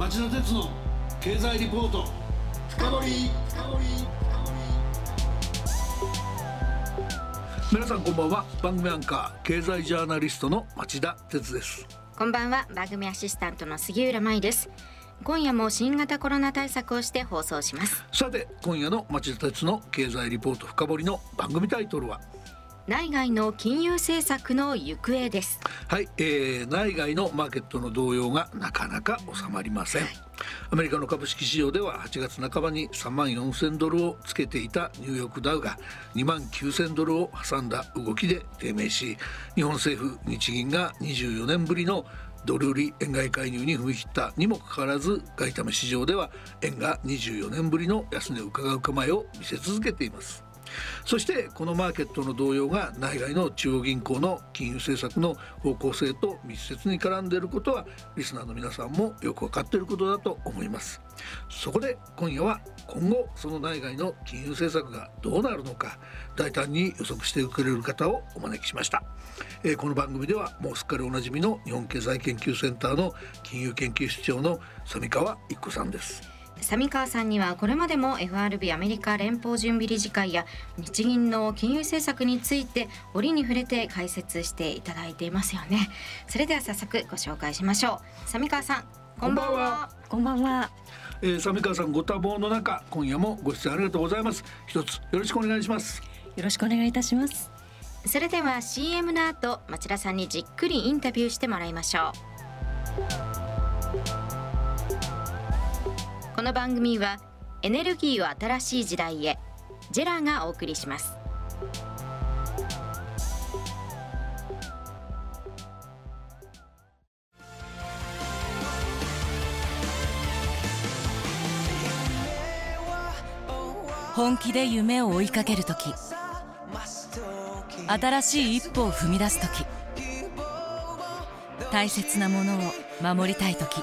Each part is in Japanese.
町田鉄の経済リポート。深掘深掘皆さんこんばんは。番組アンカー経済ジャーナリストの町田鉄です。こんばんは。番組アシスタントの杉浦舞です。今夜も新型コロナ対策をして放送します。さて今夜の町田鉄の経済リポート深掘りの番組タイトルは内外の金融政策の行方です。はい、えー、内外のマーケットの動揺がなかなか収まりません、はい、アメリカの株式市場では8月半ばに3万4000ドルをつけていたニューヨークダウが2万9000ドルを挟んだ動きで低迷し日本政府日銀が24年ぶりのドル売り円買い介入に踏み切ったにもかかわらず外為市場では円が24年ぶりの安値を伺う構えを見せ続けていますそしてこのマーケットの動揺が内外の中央銀行の金融政策の方向性と密接に絡んでいることはリスナーの皆さんもよく分かっていることだと思います。そこで今夜は今後その内外の金融政策がどうなるのか大胆に予測してくれる方をお招きしました、えー、この番組ではもうすっかりおなじみの日本経済研究センターの金融研究室長の三川一子さんです。三川さんにはこれまでも FRB アメリカ連邦準備理事会や日銀の金融政策について折に触れて解説していただいていますよね。それでは早速ご紹介しましょう。三川さんこんばんは。こんばんは。えー、三川さんご多忙の中今夜もご出演ありがとうございます。一つよろしくお願いします。よろしくお願いいたします。それでは CM の後町田さんにじっくりインタビューしてもらいましょうこの番組はエネルギーを新しい時代へジェラがお送りします。本気で夢を追いかける時新しい一歩を踏み出す時大切なものを守りたい時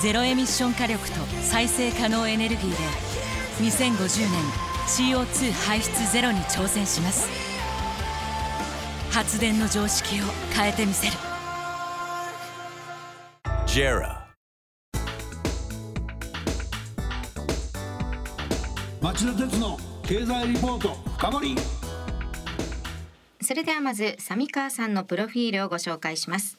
ゼロエミッション火力と再生可能エネルギーで2050年 CO2 排出ゼロに挑戦します。発電の常識を変えてみせる。JERA. 町田鉄の経済リポート深掘り。それではまず三川さんのプロフィールをご紹介します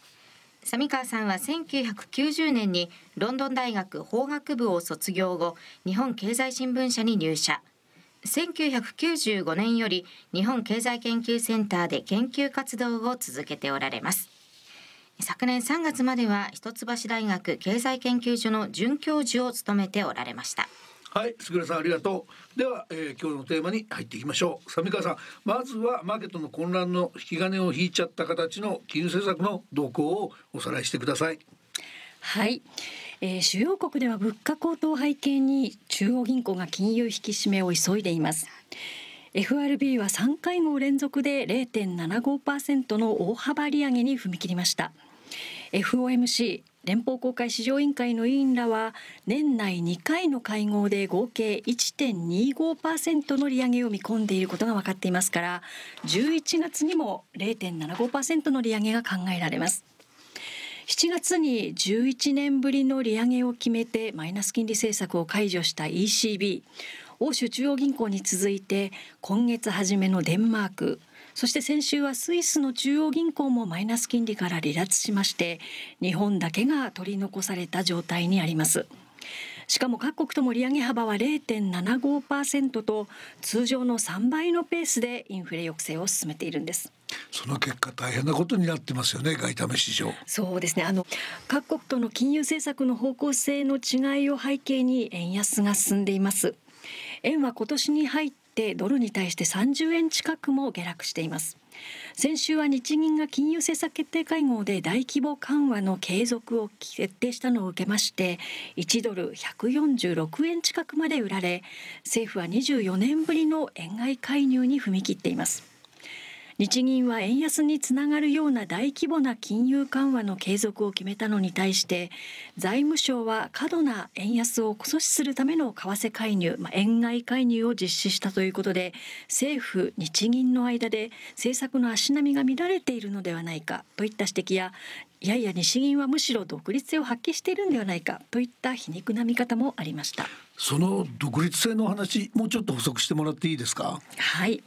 三川さんは1990年にロンドン大学法学部を卒業後日本経済新聞社に入社。1995年より日本経済研究センターで研究活動を続けておられます。昨年3月までは一橋大学経済研究所の准教授を務めておられました。はい、すぐるさんありがとう。では、えー、今日のテーマに入っていきましょう。三川さん、まずはマーケットの混乱の引き金を引いちゃった形の金融政策の動向をおさらいしてください。はい。えー、主要国では物価高騰を背景に中央銀行が金融引き締めを急いでいます。FRB は3会合連続で0.75%の大幅利上げに踏み切りました。FOMC 連邦公開市場委員会の委員らは年内2回の会合で合計1.25%の利上げを見込んでいることが分かっていますから11月にも0.75%の利上げが考えられます。7月に11年ぶりの利上げを決めてマイナス金利政策を解除した ECB 欧州中央銀行に続いて今月初めのデンマーク。そして先週はスイスの中央銀行もマイナス金利から離脱しまして日本だけが取り残された状態にあります。しかも各国とも利上げ幅は0.75%と通常の3倍のペースでインフレ抑制を進めているんです。その結果大変なことになってますよね外為市場。そうですね。あの各国との金融政策の方向性の違いを背景に円安が進んでいます。円は今年に入ってドルに対して30円近くも下落しています。先週は日銀が金融政策決定会合で大規模緩和の継続を決定したのを受けまして1ドル146円近くまで売られ政府は24年ぶりの円買い介入に踏み切っています。日銀は円安につながるような大規模な金融緩和の継続を決めたのに対して財務省は過度な円安を阻止するための為替介入、まあ、円買い介入を実施したということで政府日銀の間で政策の足並みが乱れているのではないかといった指摘やいやいや日銀はむしろ独立性を発揮しているんではないかといった皮肉な見方もありました。その独立性の話もうちょっと補足してもらっていいですか？はい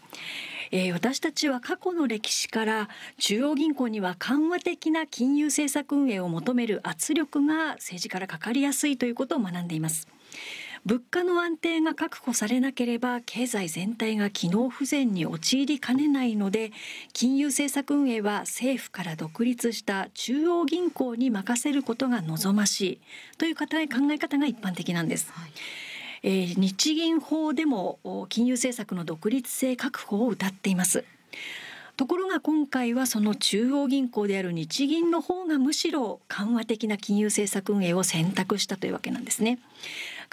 えー、私たちは過去の歴史から中央銀行には緩和的な金融政策運営を求める圧力が政治からかかりやすいということを学んでいます物価の安定が確保されなければ経済全体が機能不全に陥りかねないので金融政策運営は政府から独立した中央銀行に任せることが望ましいという考え方が一般的なんです。はいえー、日銀法でも金融政策の独立性確保を謳っています。ところが今回はその中央銀行である日銀の方がむしろ緩和的な金融政策運営を選択したというわけなんですね。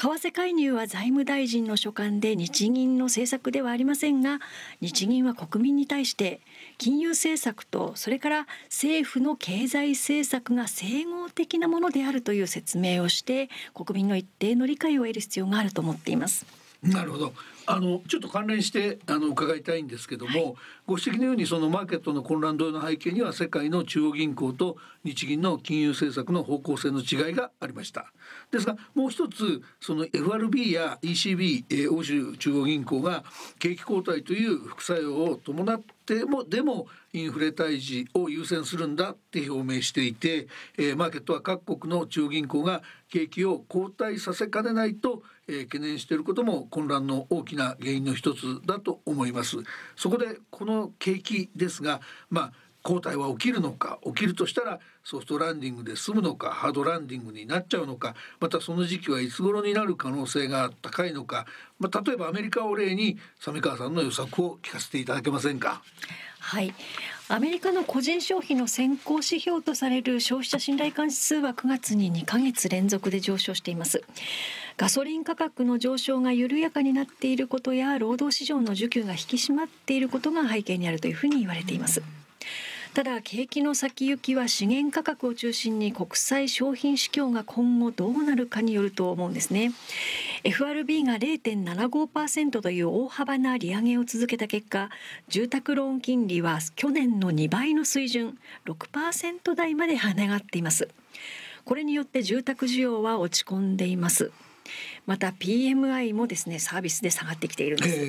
為替介入は財務大臣の所管で日銀の政策ではありませんが日銀は国民に対して金融政策とそれから政府の経済政策が整合的なものであるという説明をして国民の一定の理解を得る必要があると思っています。なるほどあのちょっと関連してあの伺いたいんですけども、はい、ご指摘のようにそのマーケットの混乱同様の背景には世界の中央銀行と日銀の金融政策の方向性の違いがありました。ですがもう一つその FRB や ECB、えー、欧州中央銀行が景気後退という副作用を伴ってもでもインフレ退治を優先するんだって表明していて、えー、マーケットは各国の中央銀行が景気を後退させかねないと、えー、懸念していることも混乱の大きな原因の一つだと思います。そこでこの景気ですが、まあ交代は起きるのか起きるとしたらソフトランディングで済むのかハードランディングになっちゃうのかまたその時期はいつ頃になる可能性が高いのか、まあ、例えばアメリカを例に鮫川さんの予測を聞かせていただけませんか？はいアメリカの個人消費の先行指標とされる消費者信頼感指数は9月に2ヶ月連続で上昇しています。ガソリン価格の上昇が緩やかになっていることや労働市場の需給が引き締まっていることが背景にあるというふうに言われています。ただ景気の先行きは資源価格を中心に国際商品市況が今後どうなるかによると思うんですね。FRB が0.75%という大幅な利上げを続けた結果住宅ローン金利は去年の2倍の水準6%台まで跳ね上がっています。これによって住宅需要は落ち込んでいます。また PMI もですねサービスで下がってきているんです、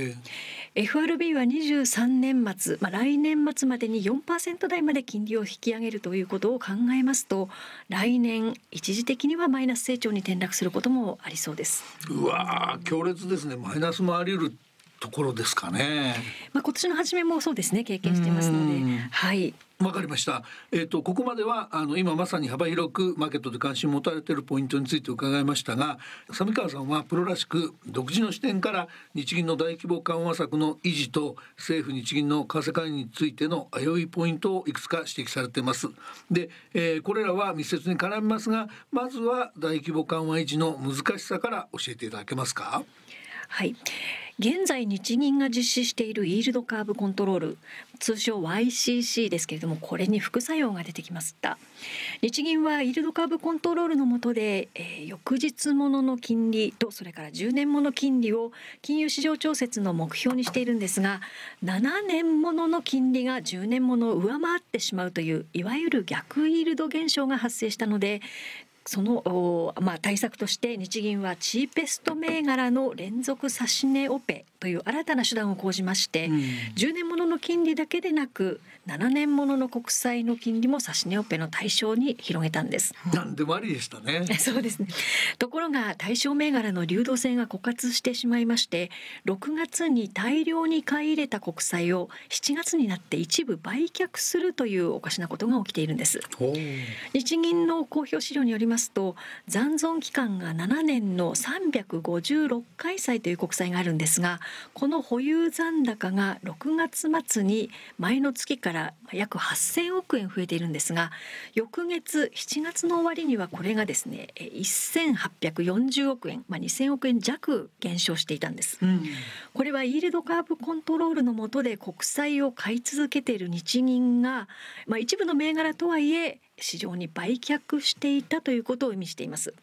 えー、FRB は23年末、まあ、来年末までに4%台まで金利を引き上げるということを考えますと来年一時的にはマイナス成長に転落することもありそうです。うわ強烈ですね。マイナスもあり得るところですかね。まあ今年の初めもそうですね経験してますので、はい。わかりました。えっ、ー、とここまではあの今まさに幅広くマーケットで関心を持たれているポイントについて伺いましたが、上川さんはプロらしく独自の視点から日銀の大規模緩和策の維持と政府日銀の為替介入についての危ういポイントをいくつか指摘されています。で、えー、これらは密接に絡みますが、まずは大規模緩和維持の難しさから教えていただけますか？はい。現在日銀が実施しているイールドカーブコントロール通称 YCC ですけれどもこれに副作用が出てきました日銀はイールドカーブコントロールの下で、えー、翌日ものの金利とそれから10年もの金利を金融市場調節の目標にしているんですが7年ものの金利が10年ものを上回ってしまうといういわゆる逆イールド現象が発生したのでその、まあ、対策として日銀はチーペスト銘柄の連続指値オペ。という新たな手段を講じまして、うん、10年ものの金利だけでなく7年ものの国債の金利も指値オペの対象に広げたんです。なんでもありでしたね。そうですね。ところが対象銘柄の流動性が枯渇してしまいまして、6月に大量に買い入れた国債を7月になって一部売却するというおかしなことが起きているんです。日銀の公表資料によりますと、残存期間が7年の356回債という国債があるんですが、この保有残高が6月末に前の月から約8000億円増えているんですが翌月7月の終わりにはこれがですね1840億円、まあ、2000億円弱減少していたんです、うん、これはイールドカーブコントロールの下で国債を買い続けている日銀が、まあ、一部の銘柄とはいえ市場に売却していたということを意味しています。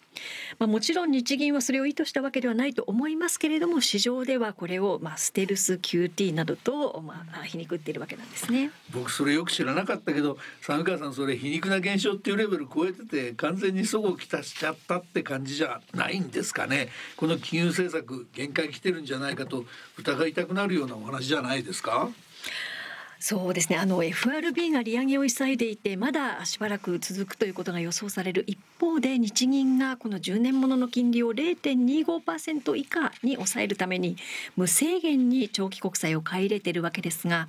まあ、もちろん日銀はそれを意図したわけではないと思いますけれども市場ではこれをまあステルス QT などとまあ皮肉っているわけなんですね。僕それよく知らなかったけど三川さんそれ皮肉な現象っていうレベル超えてて完全にそごをきたしちゃったって感じじゃないんですかね。この金融政策限界来てるんじゃないかと疑いたくなるようなお話じゃないですか？そうですねあの FRB が利上げを急いでいてまだしばらく続くということが予想される一方で日銀がこの10年ものの金利を0.25%以下に抑えるために無制限に長期国債を買い入れているわけですが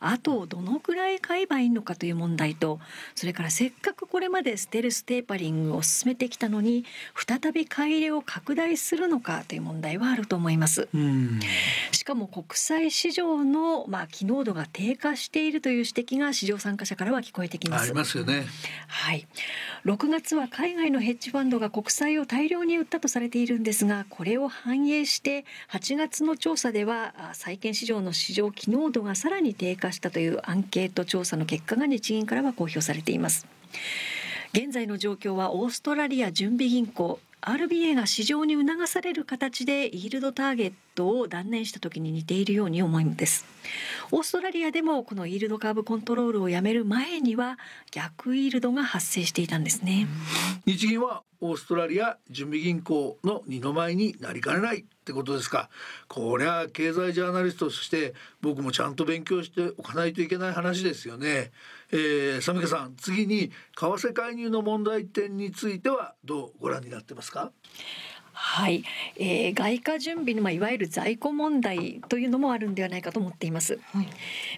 あとどのくらい買えばいいのかという問題とそれからせっかくこれまでステルステーパリングを進めてきたのに再び買い入れを拡大するのかという問題はあると思います。しかも国債市場のまあ機能度が低下しているという指摘が市場参加者からは聞こえてきます。ありますよね。はい。6月は海外のヘッジファンドが国債を大量に売ったとされているんですが、これを反映して8月の調査では債券市場の市場機能度がさらに低下したというアンケート調査の結果が日銀からは公表されています。現在の状況はオーストラリア準備銀行 RBA が市場に促される形でイールドターゲットを断念した時に似ているように思います。オーストラリアでもこのイールドカーブコントロールをやめる前には逆イールドが発生していたんですね。日銀はオーストラリア準備銀行の二の舞になりかねないってことですか。これは経済ジャーナリストとして僕もちゃんと勉強しておかないといけない話ですよね。えー、サミカさん次に為替介入の問題点についてはどうご覧になってますか？はい、えー、外貨準備の、まあ、いわゆる在庫問題というのもあるんではないかと思っています、はい、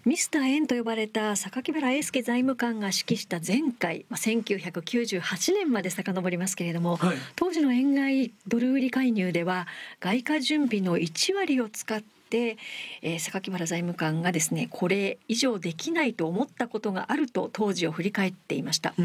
ミスター円と呼ばれた榊原英介財務官が指揮した前回、まあ、1998年まで遡りますけれども、はい、当時の円買いドル売り介入では外貨準備の1割を使ってで、えー、榊原財務官がですねこれ以上できないと思ったことがあると当時を振り返っていました、う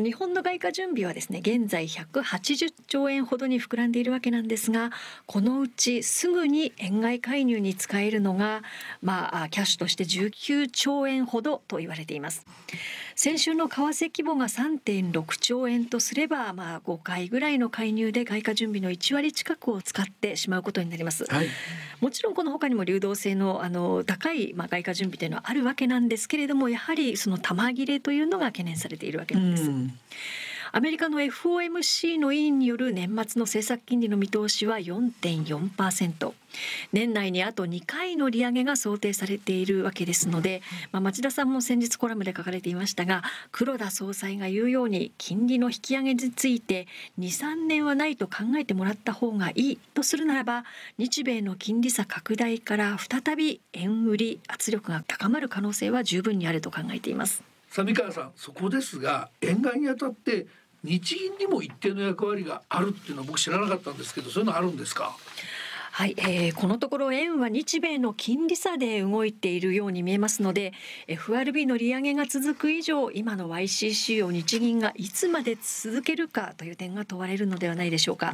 ん、日本の外貨準備はですね現在180兆円ほどに膨らんでいるわけなんですがこのうちすぐに円買い介入に使えるのがまあキャッシュとして19兆円ほどと言われています。先週の為替規模が3.6兆円とすればまあ5回ぐらいの介入で外貨準備の1割近くを使ってしまうことになります、はい、もちろんこの他にも流動性のあの高いまあ外貨準備というのはあるわけなんですけれどもやはりその玉切れというのが懸念されているわけなんです。アメリカの FOMC の委員による年末の政策金利の見通しは4.4%年内にあと2回の利上げが想定されているわけですので、まあ、町田さんも先日コラムで書かれていましたが黒田総裁が言うように金利の引き上げについて23年はないと考えてもらった方がいいとするならば日米の金利差拡大から再び円売り圧力が高まる可能性は十分にあると考えています。三川さんそこですが円買いにあたって日銀にも一定の役割があるっていうのは僕知らなかったんですけどそういうのあるんですか？はい、えー、このところ円は日米の金利差で動いているように見えますので FRB の利上げが続く以上今の YCC を日銀がいつまで続けるかという点が問われるのではないでしょうか。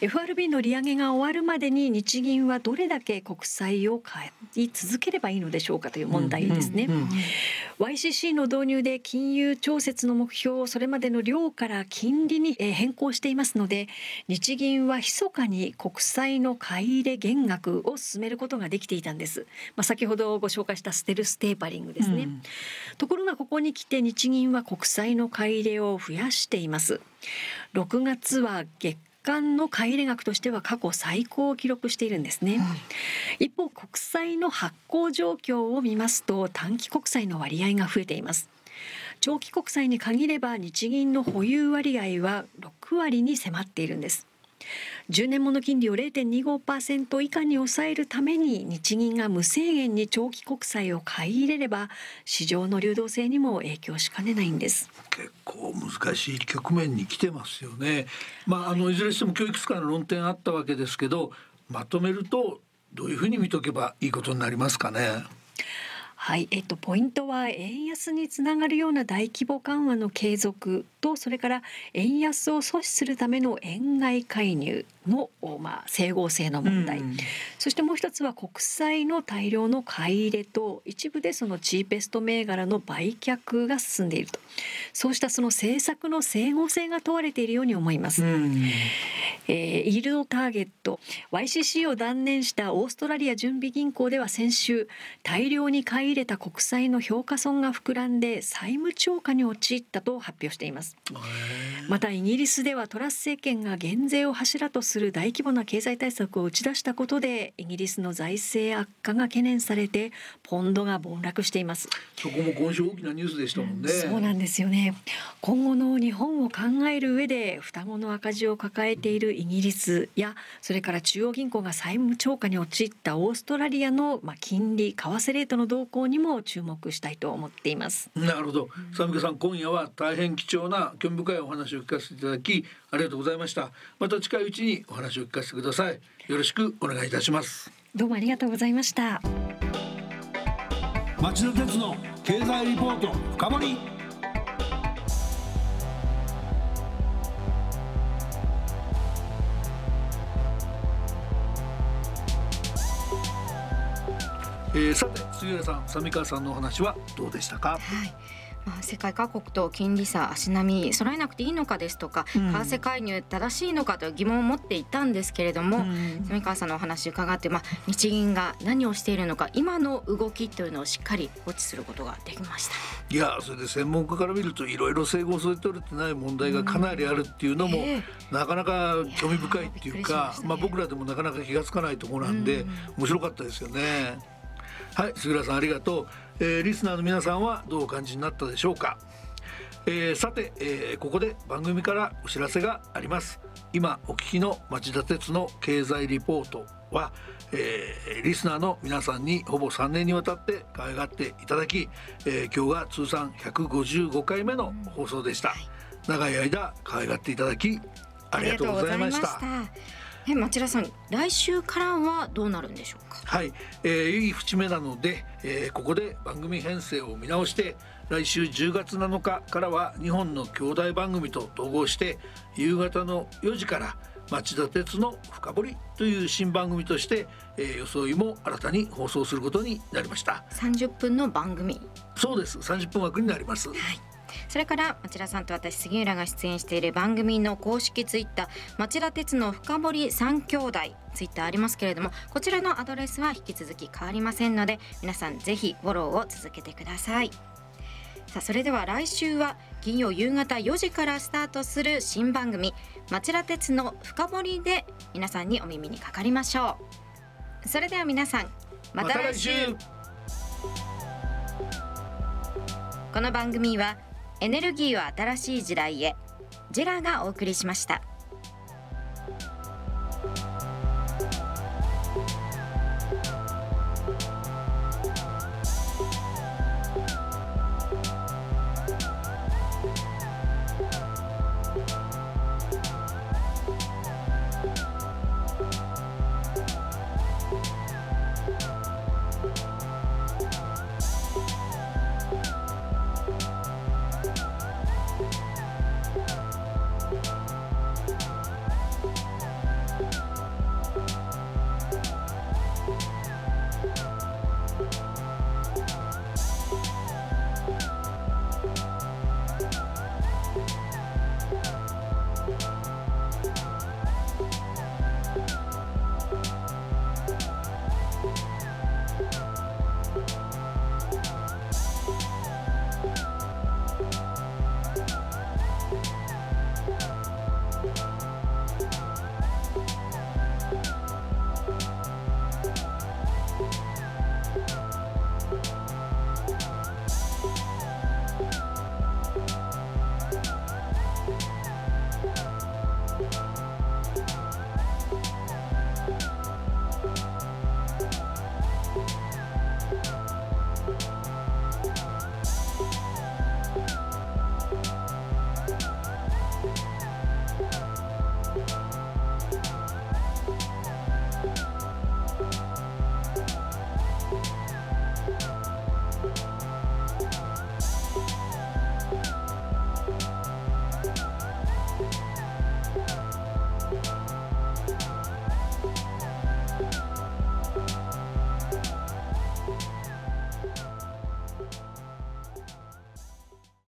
FRB の利上げが終わるまでに日銀はどれだけ国債を買い続ければいいのでしょうかという問題ですね。うんうんうん YCC の導入で金融調節の目標をそれまでの量から金利に変更していますので日銀は密かに国債の買い入れ減額を進めることができていたんです、まあ、先ほどご紹介したステルステーパリングですね、うん、ところがここに来て日銀は国債の買い入れを増やしています。6月は月間の買い入れ額としては過去最高を記録しているんですね、一方国債の発行状況を見ますと短期国債の割合が増えています。長期国債に限れば日銀の保有割合は6割に迫っているんです10年もの金利を0.25%以下に抑えるために日銀が無制限に長期国債を買い入れれば市場の流動性にも影響しかねないんです結構難しい局面に来てますよねまああのいずれにしても教育機関の論点あったわけですけどまとめるとどういうふうに見とけばいいことになりますかね？はい、えっとポイントは円安につながるような大規模緩和の継続とそれから円安を阻止するための円買い介入の、まあ、整合性の問題、うん、そしてもう一つは国債の大量の買い入れと一部でそのチーペスト銘柄の売却が進んでいると。そうしたその政策の整合性が問われているように思います。うん、えー、イールドターゲット。YCC を断念したオーストラリア準備銀行では先週大量に買い入れた国債の評価損が膨らんで債務超過に陥ったと発表しています。またイギリスではトラス政権が減税を柱とする大規模な経済対策を打ち出したことでイギリスの財政悪化が懸念されてポンドが暴落しています。そこも今週大きなニュースでしたもんね、うん、そうなんですよね。今後の日本を考える上で双子の赤字を抱えているイギリスやそれから中央銀行が債務超過に陥ったオーストラリアのまあ金利為替レートの動向にも注目したいと思っています。なるほど。サミカさん今夜は大変貴重な興味深いお話を聞かせていただきありがとうございました。また近いうちにお話を聞かせてください。よろしくお願いいたします。どうもありがとうございました。町田鉄の経済リポート深掘えー、さて杉浦さん、三川さんのお話はどうでしたか？はい。まあ、世界各国と金利差足並み揃えなくていいのかですとか、うん、為替介入正しいのかという疑問を持っていたんですけれども、うん、住川さんのお話伺って、まあ、日銀が何をしているのか今の動きというのをしっかりウォッチすることができました。いやそれで専門家から見るといろいろ整合されててない問題がかなりあるっていうのも、うんえ。ー、なかなか興味深いっていうか、ね、まあ、僕らでもなかなか気が付かないところなんで、面白かったですよね。はい杉浦さんありがとう。えー、リスナーの皆さんはどうお感じになったでしょうか、えー、さて、えー、ここで番組からお知らせがあります。今お聞きの町田鉄の経済リポートは、えー、リスナーの皆さんにほぼ3年にわたって可愛がっていただき、えー、今日が通算155回目の放送でした、長い間可愛がっていただきありがとうございましたえ町田さん来週からはどうなるんでしょうか？はい、えー、いい節目なので、えー、ここで番組編成を見直して来週10月7日からは2本の兄弟番組と統合して夕方の4時から町田鉄の深掘りという新番組として、えー、装いも新たに放送することになりました。30分の番組。そうです。30分枠になります、はいそれから町田さんと私杉浦が出演している番組の公式ツイッター町田鉄の深堀三兄弟ツイッターありますけれどもこちらのアドレスは引き続き変わりませんので皆さんぜひフォローを続けてください。さあそれでは来週は金曜夕方4時からスタートする新番組町田鉄の深堀で皆さんにお耳にかかりましょう。それでは皆さんまた来週。ま、この番組はエネルギーは新しい時代へジェラがお送りしました。